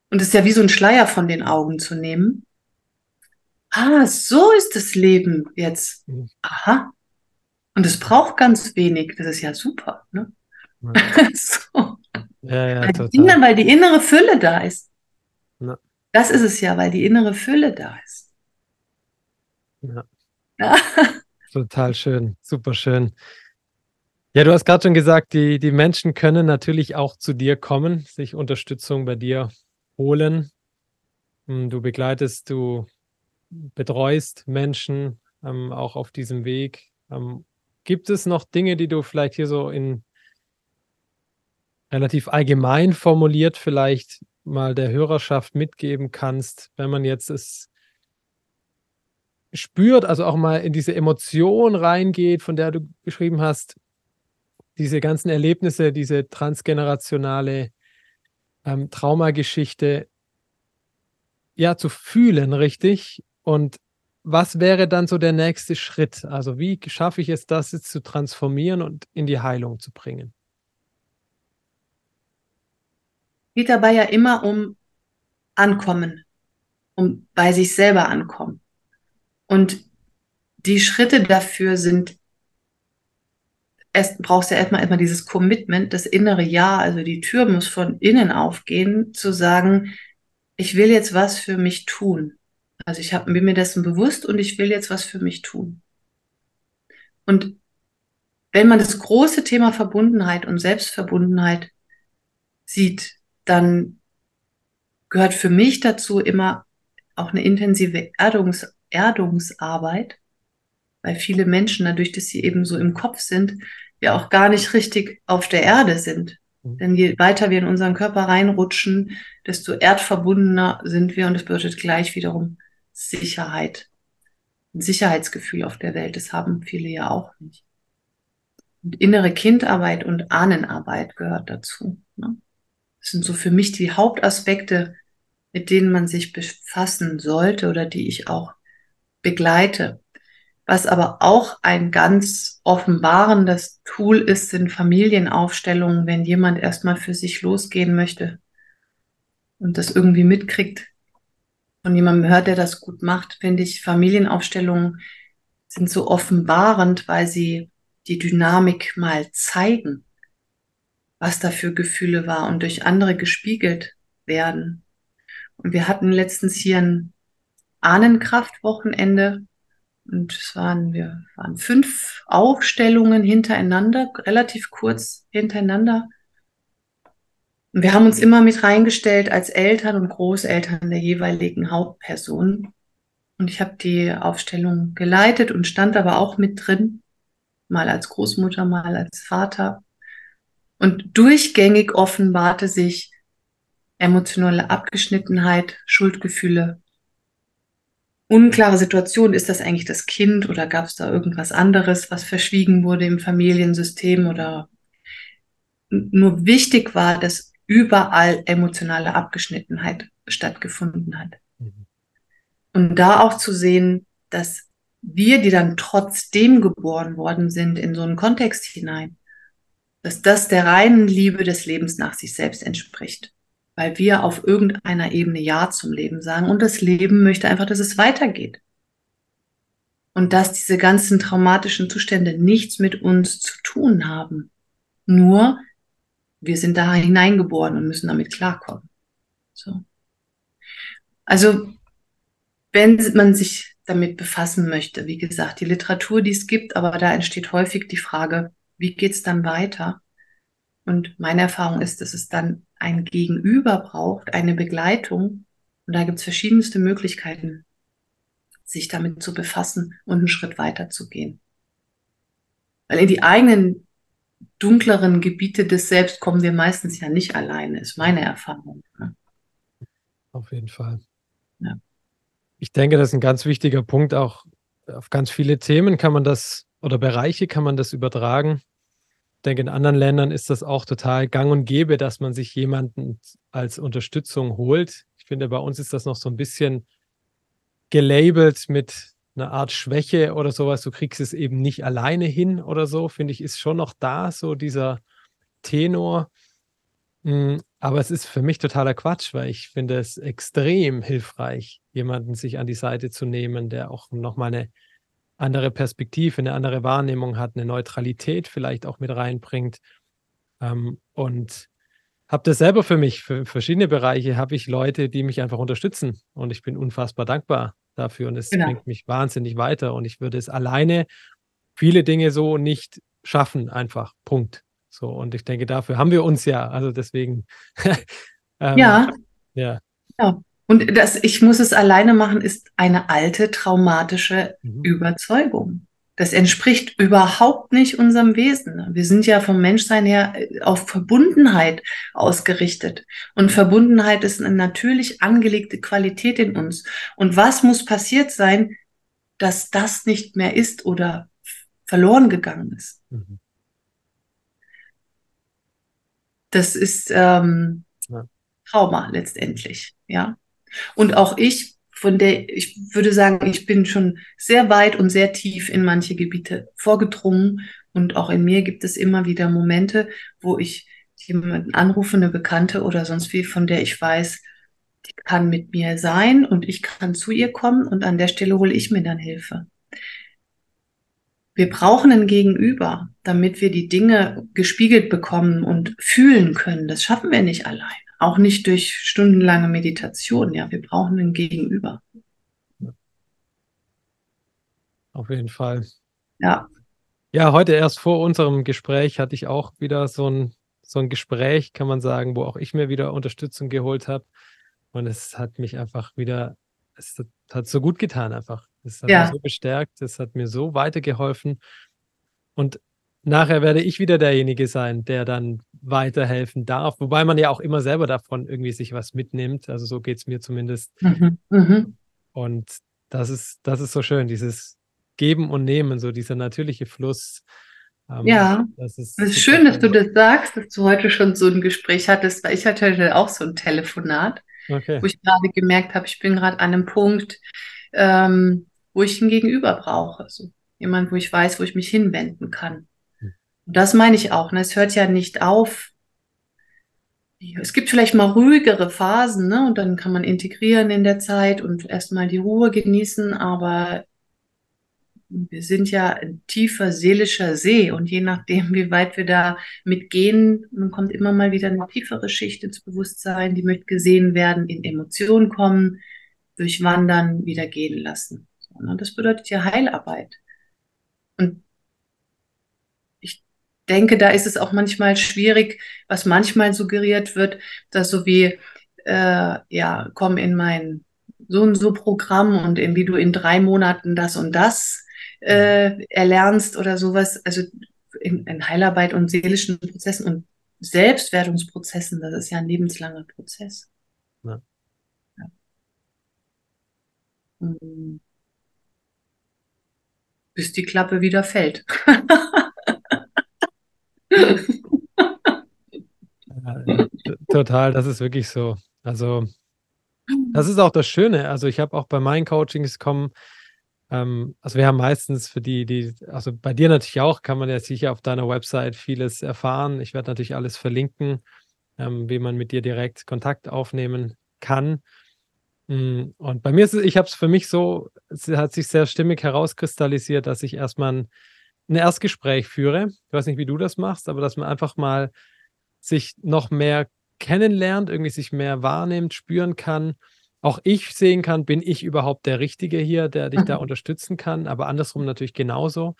Und es ist ja wie so ein Schleier von den Augen zu nehmen. Ah, so ist das Leben jetzt. Mhm. Aha. Und es braucht ganz wenig. Das ist ja super. Ne? Ja. so. ja, ja, weil, die, weil die innere Fülle da ist. Ja. Das ist es ja, weil die innere Fülle da ist. Ja. Total schön, super schön. Ja, du hast gerade schon gesagt, die, die Menschen können natürlich auch zu dir kommen, sich Unterstützung bei dir holen. Hm, du begleitest, du betreust Menschen ähm, auch auf diesem Weg. Ähm, gibt es noch Dinge, die du vielleicht hier so in relativ allgemein formuliert vielleicht mal der Hörerschaft mitgeben kannst, wenn man jetzt es spürt, also auch mal in diese Emotion reingeht, von der du geschrieben hast, diese ganzen Erlebnisse, diese transgenerationale ähm, Traumageschichte, ja, zu fühlen, richtig? Und was wäre dann so der nächste Schritt? Also wie schaffe ich es, das jetzt zu transformieren und in die Heilung zu bringen? Geht dabei ja immer um Ankommen, um bei sich selber ankommen. Und die Schritte dafür sind, erst brauchst du ja erstmal immer dieses Commitment, das innere Ja, also die Tür muss von innen aufgehen, zu sagen, ich will jetzt was für mich tun. Also ich hab, bin mir dessen bewusst und ich will jetzt was für mich tun. Und wenn man das große Thema Verbundenheit und Selbstverbundenheit sieht, dann gehört für mich dazu immer auch eine intensive Erdungs Erdungsarbeit, weil viele Menschen dadurch, dass sie eben so im Kopf sind, ja auch gar nicht richtig auf der Erde sind. Mhm. Denn je weiter wir in unseren Körper reinrutschen, desto erdverbundener sind wir und das bedeutet gleich wiederum Sicherheit. Ein Sicherheitsgefühl auf der Welt, das haben viele ja auch nicht. Und innere Kindarbeit und Ahnenarbeit gehört dazu. Ne? Das sind so für mich die Hauptaspekte, mit denen man sich befassen sollte oder die ich auch begleite. Was aber auch ein ganz offenbarendes Tool ist, sind Familienaufstellungen, wenn jemand erstmal für sich losgehen möchte und das irgendwie mitkriegt von jemandem hört, der das gut macht, finde ich, Familienaufstellungen sind so offenbarend, weil sie die Dynamik mal zeigen, was da für Gefühle war und durch andere gespiegelt werden. Und wir hatten letztens hier ein Ahnenkraftwochenende. Und es waren, wir waren fünf Aufstellungen hintereinander, relativ kurz hintereinander. Und wir haben uns immer mit reingestellt als Eltern und Großeltern der jeweiligen Hauptperson. Und ich habe die Aufstellung geleitet und stand aber auch mit drin, mal als Großmutter, mal als Vater. Und durchgängig offenbarte sich emotionale Abgeschnittenheit, Schuldgefühle, unklare Situation, ist das eigentlich das Kind oder gab es da irgendwas anderes, was verschwiegen wurde im Familiensystem oder nur wichtig war, dass überall emotionale Abgeschnittenheit stattgefunden hat. Mhm. Und da auch zu sehen, dass wir, die dann trotzdem geboren worden sind, in so einen Kontext hinein, dass das der reinen Liebe des Lebens nach sich selbst entspricht weil wir auf irgendeiner Ebene Ja zum Leben sagen und das Leben möchte einfach, dass es weitergeht. Und dass diese ganzen traumatischen Zustände nichts mit uns zu tun haben. Nur wir sind da hineingeboren und müssen damit klarkommen. So. Also, wenn man sich damit befassen möchte, wie gesagt, die Literatur, die es gibt, aber da entsteht häufig die Frage, wie geht's dann weiter? Und meine Erfahrung ist, dass es dann ein Gegenüber braucht, eine Begleitung. Und da gibt es verschiedenste Möglichkeiten, sich damit zu befassen und einen Schritt weiter zu gehen. Weil in die eigenen dunkleren Gebiete des Selbst kommen wir meistens ja nicht alleine, ist meine Erfahrung. Ne? Auf jeden Fall. Ja. Ich denke, das ist ein ganz wichtiger Punkt. Auch auf ganz viele Themen kann man das oder Bereiche kann man das übertragen denke, in anderen Ländern ist das auch total gang und gäbe, dass man sich jemanden als Unterstützung holt. Ich finde, bei uns ist das noch so ein bisschen gelabelt mit einer Art Schwäche oder sowas. Du kriegst es eben nicht alleine hin oder so, finde ich, ist schon noch da, so dieser Tenor. Hm, aber es ist für mich totaler Quatsch, weil ich finde es extrem hilfreich, jemanden sich an die Seite zu nehmen, der auch nochmal eine andere Perspektive, eine andere Wahrnehmung hat, eine Neutralität vielleicht auch mit reinbringt. Ähm, und habe das selber für mich, für verschiedene Bereiche, habe ich Leute, die mich einfach unterstützen. Und ich bin unfassbar dankbar dafür. Und es genau. bringt mich wahnsinnig weiter. Und ich würde es alleine viele Dinge so nicht schaffen, einfach. Punkt. So, und ich denke, dafür haben wir uns ja. Also deswegen. ähm, ja. Ja. Ja. Und das, ich muss es alleine machen, ist eine alte traumatische mhm. Überzeugung. Das entspricht überhaupt nicht unserem Wesen. Wir sind ja vom Menschsein her äh, auf Verbundenheit ausgerichtet. Und Verbundenheit ist eine natürlich angelegte Qualität in uns. Und was muss passiert sein, dass das nicht mehr ist oder verloren gegangen ist? Mhm. Das ist ähm, ja. Trauma letztendlich, ja. Und auch ich von der ich würde sagen, ich bin schon sehr weit und sehr tief in manche Gebiete vorgedrungen. Und auch in mir gibt es immer wieder Momente, wo ich jemanden anrufe, eine Bekannte oder sonst wie, von der ich weiß, die kann mit mir sein und ich kann zu ihr kommen und an der Stelle hole ich mir dann Hilfe. Wir brauchen ein Gegenüber, damit wir die Dinge gespiegelt bekommen und fühlen können. Das schaffen wir nicht allein. Auch nicht durch stundenlange Meditation. Ja, wir brauchen ein Gegenüber. Auf jeden Fall. Ja. Ja, heute erst vor unserem Gespräch hatte ich auch wieder so ein, so ein Gespräch, kann man sagen, wo auch ich mir wieder Unterstützung geholt habe. Und es hat mich einfach wieder, es hat so gut getan einfach. Es hat ja. mich so bestärkt, es hat mir so weitergeholfen. Und nachher werde ich wieder derjenige sein, der dann weiterhelfen darf. Wobei man ja auch immer selber davon irgendwie sich was mitnimmt. Also so geht es mir zumindest. Mhm, mh. Und das ist, das ist so schön, dieses Geben und Nehmen, so dieser natürliche Fluss. Ähm, ja, das ist, das ist schön, dass du das sagst, dass du heute schon so ein Gespräch hattest, weil ich hatte heute auch so ein Telefonat, okay. wo ich gerade gemerkt habe, ich bin gerade an einem Punkt, ähm, wo ich ein Gegenüber brauche. Also jemand, wo ich weiß, wo ich mich hinwenden kann. Das meine ich auch. Ne? Es hört ja nicht auf. Es gibt vielleicht mal ruhigere Phasen, ne? Und dann kann man integrieren in der Zeit und erstmal die Ruhe genießen, aber wir sind ja ein tiefer seelischer See und je nachdem, wie weit wir da mitgehen, dann kommt immer mal wieder eine tiefere Schicht ins Bewusstsein, die möchte gesehen werden, in Emotionen kommen, durchwandern, wieder gehen lassen. Ne? Das bedeutet ja Heilarbeit. Und denke, da ist es auch manchmal schwierig, was manchmal suggeriert wird, dass so wie, äh, ja, komm in mein so und so Programm und in, wie du in drei Monaten das und das äh, erlernst oder sowas. Also in, in Heilarbeit und seelischen Prozessen und Selbstwertungsprozessen, das ist ja ein lebenslanger Prozess. Ja. ja. Hm. Bis die Klappe wieder fällt. total, das ist wirklich so. Also, das ist auch das Schöne. Also, ich habe auch bei meinen Coachings kommen, ähm, also wir haben meistens für die, die, also bei dir natürlich auch, kann man ja sicher auf deiner Website vieles erfahren. Ich werde natürlich alles verlinken, ähm, wie man mit dir direkt Kontakt aufnehmen kann. Mm, und bei mir ist es, ich habe es für mich so, es hat sich sehr stimmig herauskristallisiert, dass ich erstmal ein ein Erstgespräch führe. Ich weiß nicht, wie du das machst, aber dass man einfach mal sich noch mehr kennenlernt, irgendwie sich mehr wahrnimmt, spüren kann. Auch ich sehen kann, bin ich überhaupt der Richtige hier, der dich mhm. da unterstützen kann, aber andersrum natürlich genauso.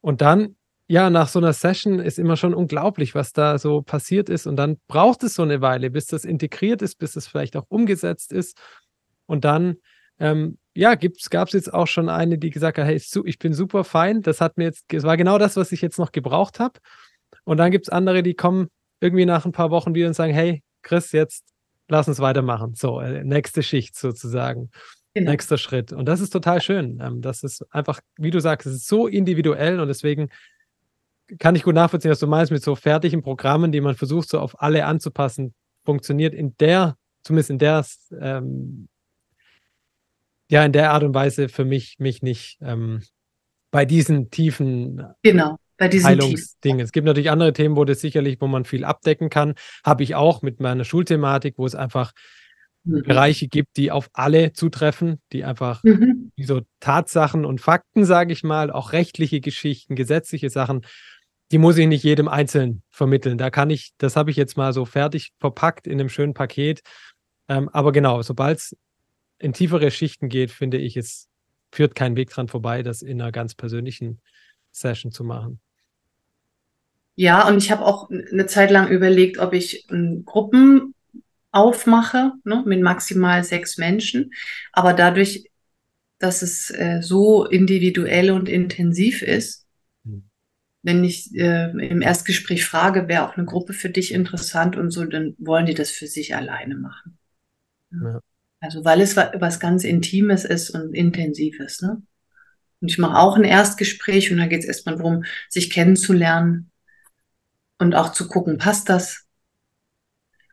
Und dann, ja, nach so einer Session ist immer schon unglaublich, was da so passiert ist. Und dann braucht es so eine Weile, bis das integriert ist, bis es vielleicht auch umgesetzt ist. Und dann ähm, ja, gab es jetzt auch schon eine, die gesagt hat, hey, ich bin super fein, das hat mir jetzt, es war genau das, was ich jetzt noch gebraucht habe. Und dann gibt es andere, die kommen irgendwie nach ein paar Wochen wieder und sagen, hey, Chris, jetzt lass uns weitermachen. So, äh, nächste Schicht sozusagen. Genau. Nächster Schritt. Und das ist total schön. Ähm, das ist einfach, wie du sagst, es ist so individuell und deswegen kann ich gut nachvollziehen, was du meinst mit so fertigen Programmen, die man versucht, so auf alle anzupassen, funktioniert in der zumindest in der, ähm, ja, in der Art und Weise für mich, mich nicht ähm, bei diesen tiefen genau, bei diesen Heilungsdingen. Es gibt natürlich andere Themen, wo das sicherlich, wo man viel abdecken kann. Habe ich auch mit meiner Schulthematik, wo es einfach mhm. Bereiche gibt, die auf alle zutreffen, die einfach mhm. so Tatsachen und Fakten, sage ich mal, auch rechtliche Geschichten, gesetzliche Sachen, die muss ich nicht jedem einzeln vermitteln. Da kann ich, das habe ich jetzt mal so fertig verpackt in einem schönen Paket. Ähm, aber genau, sobald es in tiefere Schichten geht, finde ich, es führt kein Weg dran vorbei, das in einer ganz persönlichen Session zu machen. Ja, und ich habe auch eine Zeit lang überlegt, ob ich ähm, Gruppen aufmache ne, mit maximal sechs Menschen. Aber dadurch, dass es äh, so individuell und intensiv ist, wenn ich äh, im Erstgespräch frage, wäre auch eine Gruppe für dich interessant und so, dann wollen die das für sich alleine machen. Ja. Also weil es was ganz Intimes ist und Intensives. Ne? Und ich mache auch ein Erstgespräch und da geht es erstmal darum, sich kennenzulernen und auch zu gucken, passt das?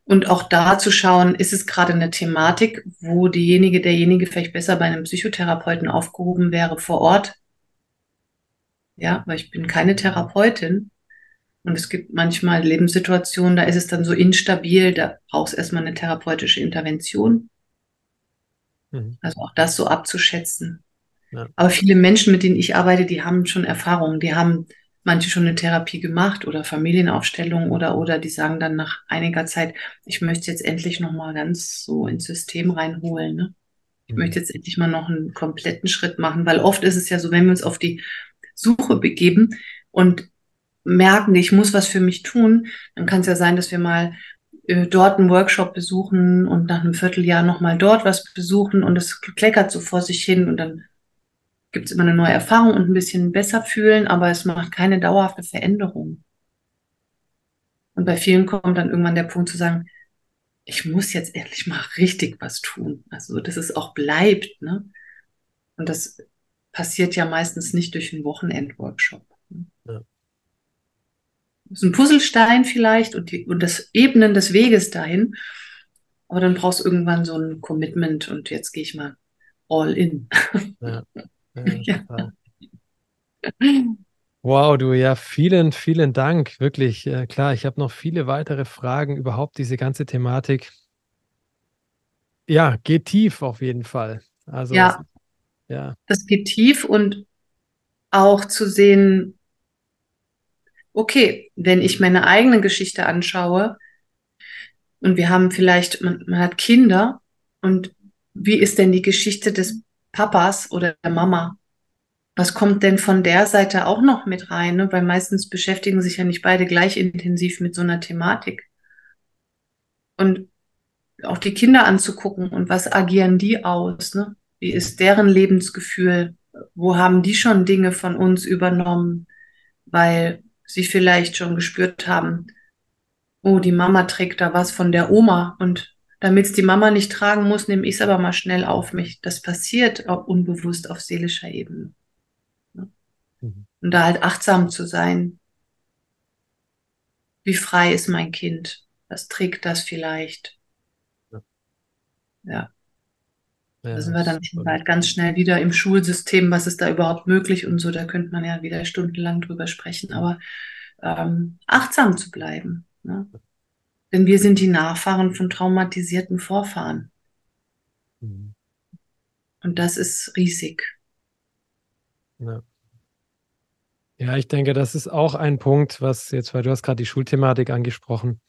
Und auch da zu schauen, ist es gerade eine Thematik, wo diejenige, derjenige vielleicht besser bei einem Psychotherapeuten aufgehoben wäre vor Ort, ja, weil ich bin keine Therapeutin. Und es gibt manchmal Lebenssituationen, da ist es dann so instabil, da brauchst erstmal eine therapeutische Intervention. Mhm. Also auch das so abzuschätzen. Ja. Aber viele Menschen, mit denen ich arbeite, die haben schon Erfahrungen. Die haben manche schon eine Therapie gemacht oder Familienaufstellung oder, oder die sagen dann nach einiger Zeit, ich möchte jetzt endlich nochmal ganz so ins System reinholen. Ne? Ich mhm. möchte jetzt endlich mal noch einen kompletten Schritt machen, weil oft ist es ja so, wenn wir uns auf die Suche begeben und merken, ich muss was für mich tun, dann kann es ja sein, dass wir mal dort einen Workshop besuchen und nach einem Vierteljahr nochmal dort was besuchen und es kleckert so vor sich hin und dann gibt es immer eine neue Erfahrung und ein bisschen besser fühlen, aber es macht keine dauerhafte Veränderung. Und bei vielen kommt dann irgendwann der Punkt zu sagen, ich muss jetzt endlich mal richtig was tun. Also, dass es auch bleibt. Ne? Und das passiert ja meistens nicht durch einen Wochenendworkshop. Ja. Das ist ein Puzzlestein vielleicht und, die, und das Ebnen des Weges dahin. Aber dann brauchst du irgendwann so ein Commitment und jetzt gehe ich mal all in. Ja. ja. Wow, du, ja, vielen, vielen Dank. Wirklich, äh, klar, ich habe noch viele weitere Fragen, überhaupt diese ganze Thematik. Ja, geht tief auf jeden Fall. Also ja. Ja. Das geht tief und auch zu sehen, okay, wenn ich meine eigene Geschichte anschaue und wir haben vielleicht, man, man hat Kinder und wie ist denn die Geschichte des Papas oder der Mama? Was kommt denn von der Seite auch noch mit rein? Ne? Weil meistens beschäftigen sich ja nicht beide gleich intensiv mit so einer Thematik. Und auch die Kinder anzugucken und was agieren die aus? Ne? Wie ist deren Lebensgefühl? Wo haben die schon Dinge von uns übernommen, weil sie vielleicht schon gespürt haben, oh, die Mama trägt da was von der Oma und damit es die Mama nicht tragen muss, nehme ich es aber mal schnell auf mich. Das passiert auch unbewusst auf seelischer Ebene. Mhm. Und da halt achtsam zu sein. Wie frei ist mein Kind? Was trägt das vielleicht? Ja. ja. Ja, da sind wir dann schon bald ganz schnell wieder im Schulsystem, was ist da überhaupt möglich und so, da könnte man ja wieder stundenlang drüber sprechen, aber ähm, achtsam zu bleiben. Ne? Denn wir sind die Nachfahren von traumatisierten Vorfahren. Mhm. Und das ist riesig. Ja. ja, ich denke, das ist auch ein Punkt, was jetzt, weil du hast gerade die Schulthematik angesprochen.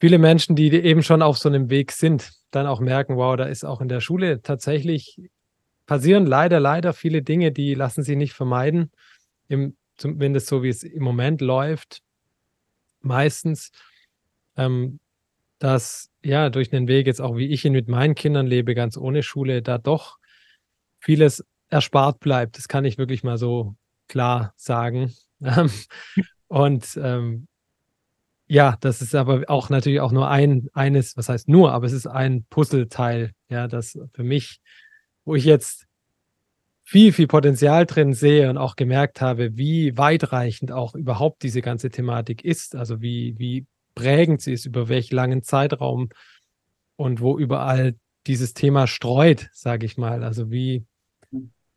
Viele Menschen, die eben schon auf so einem Weg sind, dann auch merken, wow, da ist auch in der Schule tatsächlich passieren leider, leider viele Dinge, die lassen sich nicht vermeiden. Im, zumindest so, wie es im Moment läuft, meistens, ähm, dass ja durch den Weg jetzt auch, wie ich ihn mit meinen Kindern lebe, ganz ohne Schule, da doch vieles erspart bleibt. Das kann ich wirklich mal so klar sagen. und ähm, ja, das ist aber auch natürlich auch nur ein, eines, was heißt nur, aber es ist ein Puzzleteil, ja, das für mich, wo ich jetzt viel, viel Potenzial drin sehe und auch gemerkt habe, wie weitreichend auch überhaupt diese ganze Thematik ist, also wie, wie prägend sie ist, über welchen langen Zeitraum und wo überall dieses Thema streut, sage ich mal. Also wie,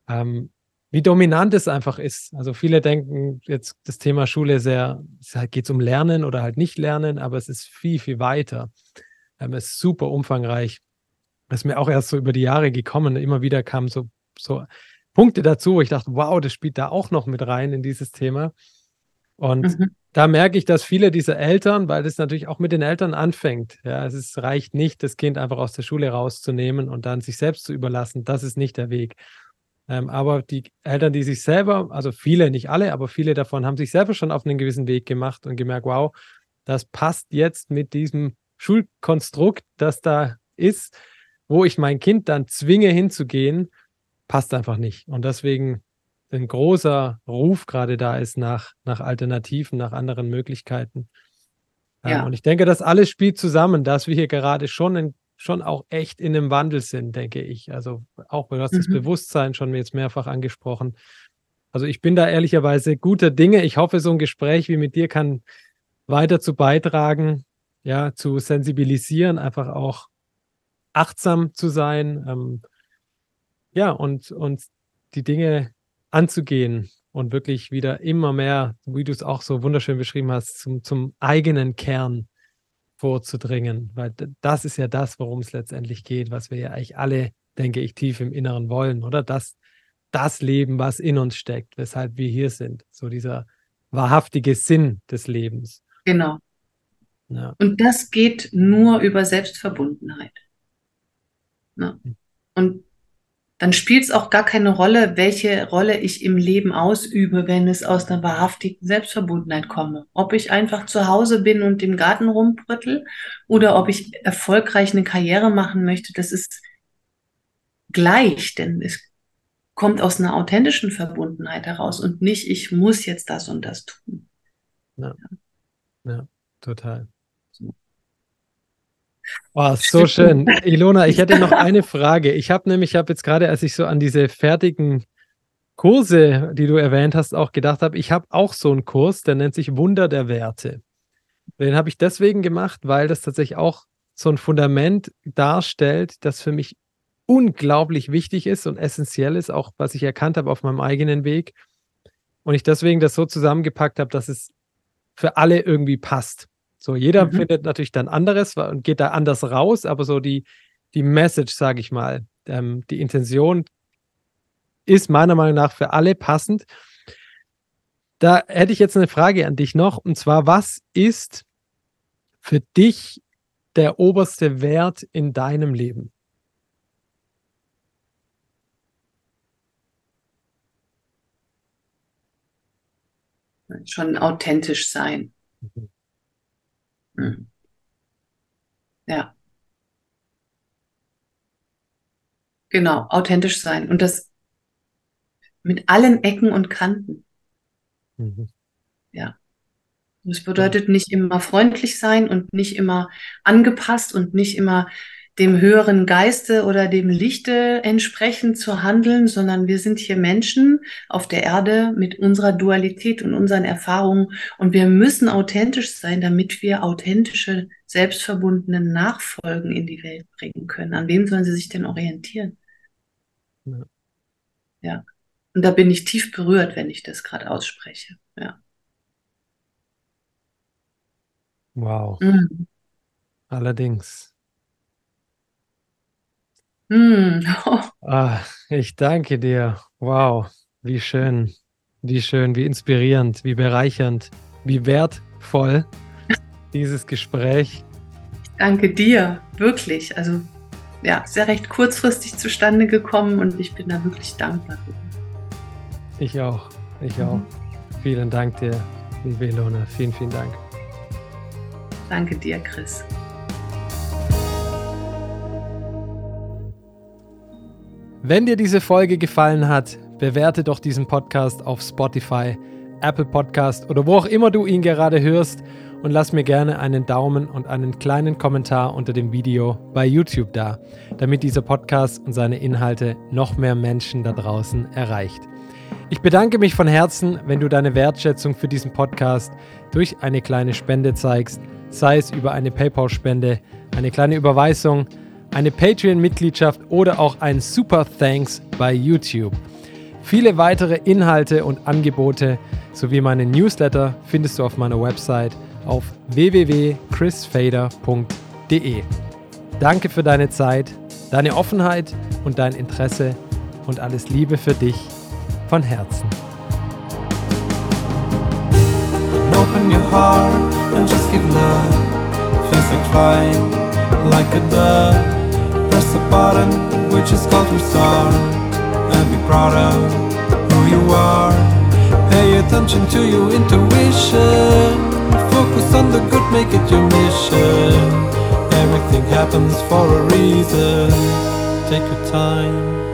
ähm, wie dominant es einfach ist. Also viele denken jetzt das Thema Schule sehr, es halt geht um Lernen oder halt nicht Lernen, aber es ist viel, viel weiter. Ähm, es ist super umfangreich. Das ist mir auch erst so über die Jahre gekommen. Immer wieder kamen so, so Punkte dazu, wo ich dachte, wow, das spielt da auch noch mit rein in dieses Thema. Und mhm. da merke ich, dass viele dieser Eltern, weil das natürlich auch mit den Eltern anfängt, ja, es ist, reicht nicht, das Kind einfach aus der Schule rauszunehmen und dann sich selbst zu überlassen. Das ist nicht der Weg. Ähm, aber die Eltern, die sich selber, also viele, nicht alle, aber viele davon haben sich selber schon auf einen gewissen Weg gemacht und gemerkt, wow, das passt jetzt mit diesem Schulkonstrukt, das da ist, wo ich mein Kind dann zwinge hinzugehen, passt einfach nicht. Und deswegen ein großer Ruf gerade da ist nach, nach Alternativen, nach anderen Möglichkeiten. Ähm, ja. und ich denke, das alles spielt zusammen, dass wir hier gerade schon in schon auch echt in einem Wandel sind, denke ich. Also auch du hast mhm. das Bewusstsein schon jetzt mehrfach angesprochen. Also ich bin da ehrlicherweise guter Dinge. Ich hoffe, so ein Gespräch wie mit dir kann weiter zu beitragen, ja, zu sensibilisieren, einfach auch achtsam zu sein, ähm, ja, und, und die Dinge anzugehen und wirklich wieder immer mehr, wie du es auch so wunderschön beschrieben hast, zum, zum eigenen Kern vorzudringen, weil das ist ja das, worum es letztendlich geht, was wir ja eigentlich alle, denke ich, tief im Inneren wollen, oder? Das, das Leben, was in uns steckt, weshalb wir hier sind. So dieser wahrhaftige Sinn des Lebens. Genau. Ja. Und das geht nur über Selbstverbundenheit. Ja. Hm. Und dann spielt es auch gar keine Rolle, welche Rolle ich im Leben ausübe, wenn es aus einer wahrhaftigen Selbstverbundenheit komme. Ob ich einfach zu Hause bin und im Garten rumbrüttel oder ob ich erfolgreich eine Karriere machen möchte, das ist gleich, denn es kommt aus einer authentischen Verbundenheit heraus und nicht, ich muss jetzt das und das tun. Ja, ja total. Oh, so schön. Ilona, ich hätte noch eine Frage. Ich habe nämlich, ich habe jetzt gerade, als ich so an diese fertigen Kurse, die du erwähnt hast, auch gedacht habe, ich habe auch so einen Kurs, der nennt sich Wunder der Werte. Den habe ich deswegen gemacht, weil das tatsächlich auch so ein Fundament darstellt, das für mich unglaublich wichtig ist und essentiell ist, auch was ich erkannt habe auf meinem eigenen Weg. Und ich deswegen das so zusammengepackt habe, dass es für alle irgendwie passt. So, jeder mhm. findet natürlich dann anderes und geht da anders raus, aber so die, die Message, sage ich mal, ähm, die Intention ist meiner Meinung nach für alle passend. Da hätte ich jetzt eine Frage an dich noch, und zwar, was ist für dich der oberste Wert in deinem Leben? Schon authentisch sein. Mhm. Mhm. Ja. Genau, authentisch sein. Und das mit allen Ecken und Kanten. Mhm. Ja. Das bedeutet nicht immer freundlich sein und nicht immer angepasst und nicht immer dem höheren Geiste oder dem Lichte entsprechend zu handeln, sondern wir sind hier Menschen auf der Erde mit unserer Dualität und unseren Erfahrungen und wir müssen authentisch sein, damit wir authentische, selbstverbundene Nachfolgen in die Welt bringen können. An wem sollen sie sich denn orientieren? Ja. ja. Und da bin ich tief berührt, wenn ich das gerade ausspreche. Ja. Wow. Mhm. Allerdings. Mm. Ah, ich danke dir. Wow, wie schön, wie schön, wie inspirierend, wie bereichernd, wie wertvoll dieses Gespräch. Ich danke dir, wirklich. Also ja, sehr recht kurzfristig zustande gekommen und ich bin da wirklich dankbar. Ich auch, ich auch. Mhm. Vielen Dank dir, liebe Ilona. Vielen, vielen Dank. Danke dir, Chris. Wenn dir diese Folge gefallen hat, bewerte doch diesen Podcast auf Spotify, Apple Podcast oder wo auch immer du ihn gerade hörst und lass mir gerne einen Daumen und einen kleinen Kommentar unter dem Video bei YouTube da, damit dieser Podcast und seine Inhalte noch mehr Menschen da draußen erreicht. Ich bedanke mich von Herzen, wenn du deine Wertschätzung für diesen Podcast durch eine kleine Spende zeigst, sei es über eine PayPal-Spende eine kleine Überweisung, eine Patreon-Mitgliedschaft oder auch ein Super Thanks bei YouTube. Viele weitere Inhalte und Angebote sowie meine Newsletter findest du auf meiner Website auf www.chrisfader.de. Danke für deine Zeit, deine Offenheit und dein Interesse und alles Liebe für dich von Herzen. Open your heart and just give love. Feels like flying like a dove. Press the button which is called restart and be proud of who you are. Pay attention to your intuition. Focus on the good, make it your mission. Everything happens for a reason. Take your time